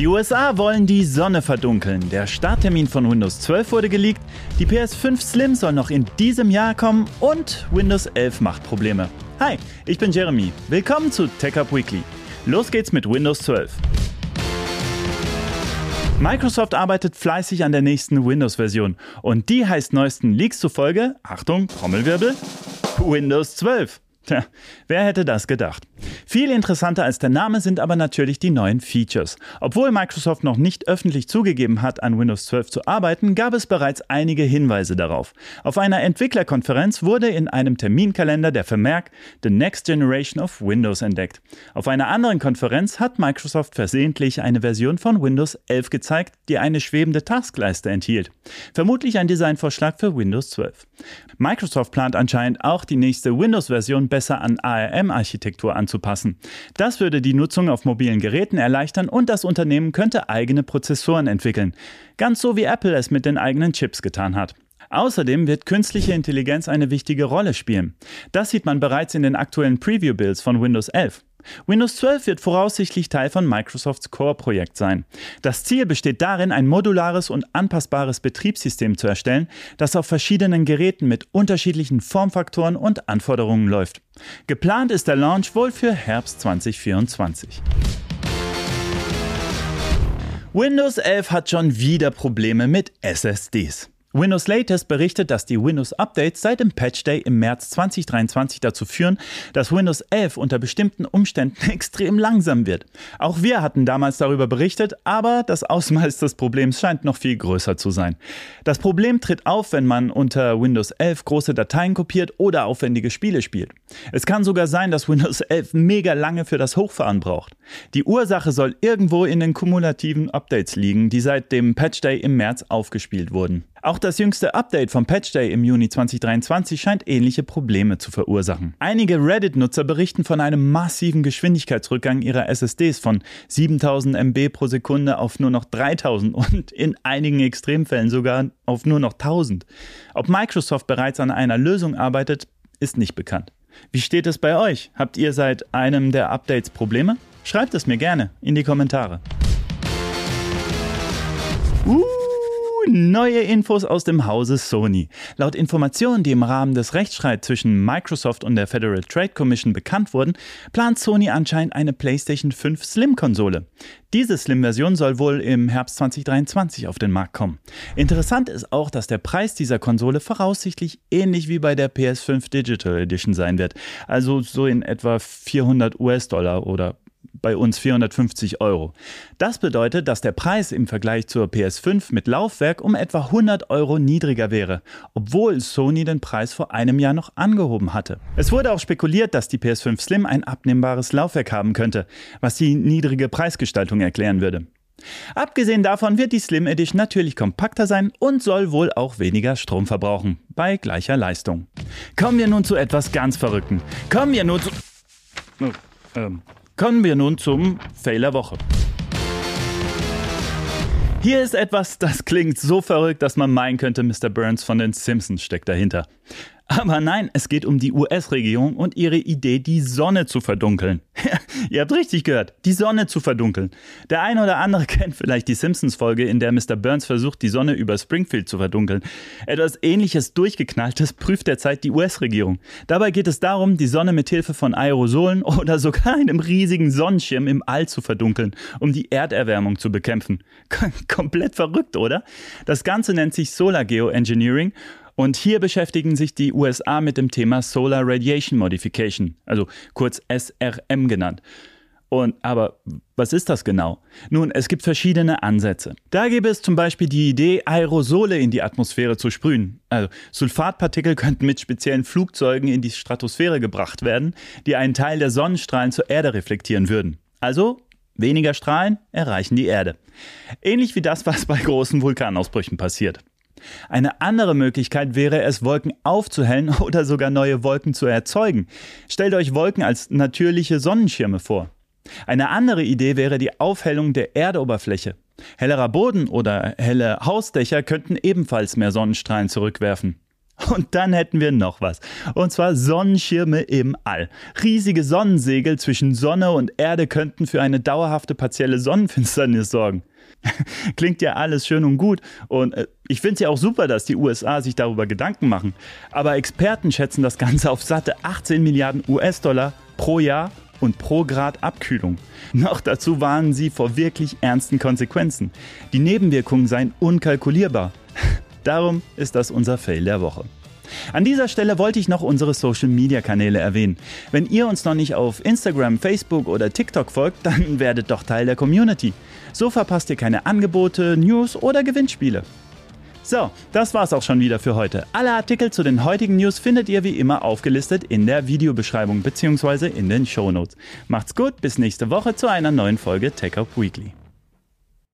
Die USA wollen die Sonne verdunkeln. Der Starttermin von Windows 12 wurde geleakt. Die PS5 Slim soll noch in diesem Jahr kommen und Windows 11 macht Probleme. Hi, ich bin Jeremy. Willkommen zu TechUp Weekly. Los geht's mit Windows 12. Microsoft arbeitet fleißig an der nächsten Windows-Version und die heißt neuesten Leaks zufolge, Achtung, Trommelwirbel, Windows 12. Tja, wer hätte das gedacht? Viel interessanter als der Name sind aber natürlich die neuen Features. Obwohl Microsoft noch nicht öffentlich zugegeben hat, an Windows 12 zu arbeiten, gab es bereits einige Hinweise darauf. Auf einer Entwicklerkonferenz wurde in einem Terminkalender der Vermerk The Next Generation of Windows entdeckt. Auf einer anderen Konferenz hat Microsoft versehentlich eine Version von Windows 11 gezeigt, die eine schwebende Taskleiste enthielt. Vermutlich ein Designvorschlag für Windows 12. Microsoft plant anscheinend auch die nächste Windows-Version besser an ARM-Architektur anzupassen. Das würde die Nutzung auf mobilen Geräten erleichtern und das Unternehmen könnte eigene Prozessoren entwickeln. Ganz so wie Apple es mit den eigenen Chips getan hat. Außerdem wird künstliche Intelligenz eine wichtige Rolle spielen. Das sieht man bereits in den aktuellen Preview-Builds von Windows 11. Windows 12 wird voraussichtlich Teil von Microsofts Core-Projekt sein. Das Ziel besteht darin, ein modulares und anpassbares Betriebssystem zu erstellen, das auf verschiedenen Geräten mit unterschiedlichen Formfaktoren und Anforderungen läuft. Geplant ist der Launch wohl für Herbst 2024. Windows 11 hat schon wieder Probleme mit SSDs. Windows Latest berichtet, dass die Windows-Updates seit dem Patch Day im März 2023 dazu führen, dass Windows 11 unter bestimmten Umständen extrem langsam wird. Auch wir hatten damals darüber berichtet, aber das Ausmaß des Problems scheint noch viel größer zu sein. Das Problem tritt auf, wenn man unter Windows 11 große Dateien kopiert oder aufwendige Spiele spielt. Es kann sogar sein, dass Windows 11 mega lange für das Hochfahren braucht. Die Ursache soll irgendwo in den kumulativen Updates liegen, die seit dem Patch Day im März aufgespielt wurden. Auch das jüngste Update vom Patch Day im Juni 2023 scheint ähnliche Probleme zu verursachen. Einige Reddit-Nutzer berichten von einem massiven Geschwindigkeitsrückgang ihrer SSDs von 7000 MB pro Sekunde auf nur noch 3000 und in einigen Extremfällen sogar auf nur noch 1000. Ob Microsoft bereits an einer Lösung arbeitet, ist nicht bekannt. Wie steht es bei euch? Habt ihr seit einem der Updates Probleme? Schreibt es mir gerne in die Kommentare. Uh! Neue Infos aus dem Hause Sony. Laut Informationen, die im Rahmen des Rechtsstreits zwischen Microsoft und der Federal Trade Commission bekannt wurden, plant Sony anscheinend eine PlayStation 5 Slim-Konsole. Diese Slim-Version soll wohl im Herbst 2023 auf den Markt kommen. Interessant ist auch, dass der Preis dieser Konsole voraussichtlich ähnlich wie bei der PS5 Digital Edition sein wird, also so in etwa 400 US-Dollar oder bei uns 450 Euro. Das bedeutet, dass der Preis im Vergleich zur PS5 mit Laufwerk um etwa 100 Euro niedriger wäre, obwohl Sony den Preis vor einem Jahr noch angehoben hatte. Es wurde auch spekuliert, dass die PS5 Slim ein abnehmbares Laufwerk haben könnte, was die niedrige Preisgestaltung erklären würde. Abgesehen davon wird die Slim Edition natürlich kompakter sein und soll wohl auch weniger Strom verbrauchen, bei gleicher Leistung. Kommen wir nun zu etwas ganz Verrückten. Kommen wir nun zu... Oh, ähm, Kommen wir nun zum Fail der Woche. Hier ist etwas, das klingt so verrückt, dass man meinen könnte, Mr. Burns von den Simpsons steckt dahinter. Aber nein, es geht um die US-Regierung und ihre Idee, die Sonne zu verdunkeln. Ihr habt richtig gehört, die Sonne zu verdunkeln. Der eine oder andere kennt vielleicht die Simpsons-Folge, in der Mr. Burns versucht, die Sonne über Springfield zu verdunkeln. Etwas ähnliches Durchgeknalltes prüft derzeit die US-Regierung. Dabei geht es darum, die Sonne mit Hilfe von Aerosolen oder sogar einem riesigen Sonnenschirm im All zu verdunkeln, um die Erderwärmung zu bekämpfen. Komplett verrückt, oder? Das Ganze nennt sich Solar Geoengineering und hier beschäftigen sich die USA mit dem Thema Solar Radiation Modification, also kurz SRM genannt. Und aber was ist das genau? Nun, es gibt verschiedene Ansätze. Da gäbe es zum Beispiel die Idee, Aerosole in die Atmosphäre zu sprühen. Also Sulfatpartikel könnten mit speziellen Flugzeugen in die Stratosphäre gebracht werden, die einen Teil der Sonnenstrahlen zur Erde reflektieren würden. Also weniger Strahlen erreichen die Erde. Ähnlich wie das, was bei großen Vulkanausbrüchen passiert. Eine andere Möglichkeit wäre es, Wolken aufzuhellen oder sogar neue Wolken zu erzeugen. Stellt euch Wolken als natürliche Sonnenschirme vor. Eine andere Idee wäre die Aufhellung der Erdoberfläche. Hellerer Boden oder helle Hausdächer könnten ebenfalls mehr Sonnenstrahlen zurückwerfen. Und dann hätten wir noch was. Und zwar Sonnenschirme im All. Riesige Sonnensegel zwischen Sonne und Erde könnten für eine dauerhafte partielle Sonnenfinsternis sorgen. Klingt ja alles schön und gut. Und äh, ich finde es ja auch super, dass die USA sich darüber Gedanken machen. Aber Experten schätzen das Ganze auf satte 18 Milliarden US-Dollar pro Jahr und pro Grad Abkühlung. Noch dazu warnen sie vor wirklich ernsten Konsequenzen. Die Nebenwirkungen seien unkalkulierbar. Darum ist das unser Fail der Woche. An dieser Stelle wollte ich noch unsere Social-Media-Kanäle erwähnen. Wenn ihr uns noch nicht auf Instagram, Facebook oder TikTok folgt, dann werdet doch Teil der Community. So verpasst ihr keine Angebote, News oder Gewinnspiele. So, das war's auch schon wieder für heute. Alle Artikel zu den heutigen News findet ihr wie immer aufgelistet in der Videobeschreibung bzw. in den Shownotes. Macht's gut, bis nächste Woche zu einer neuen Folge Tech Up Weekly.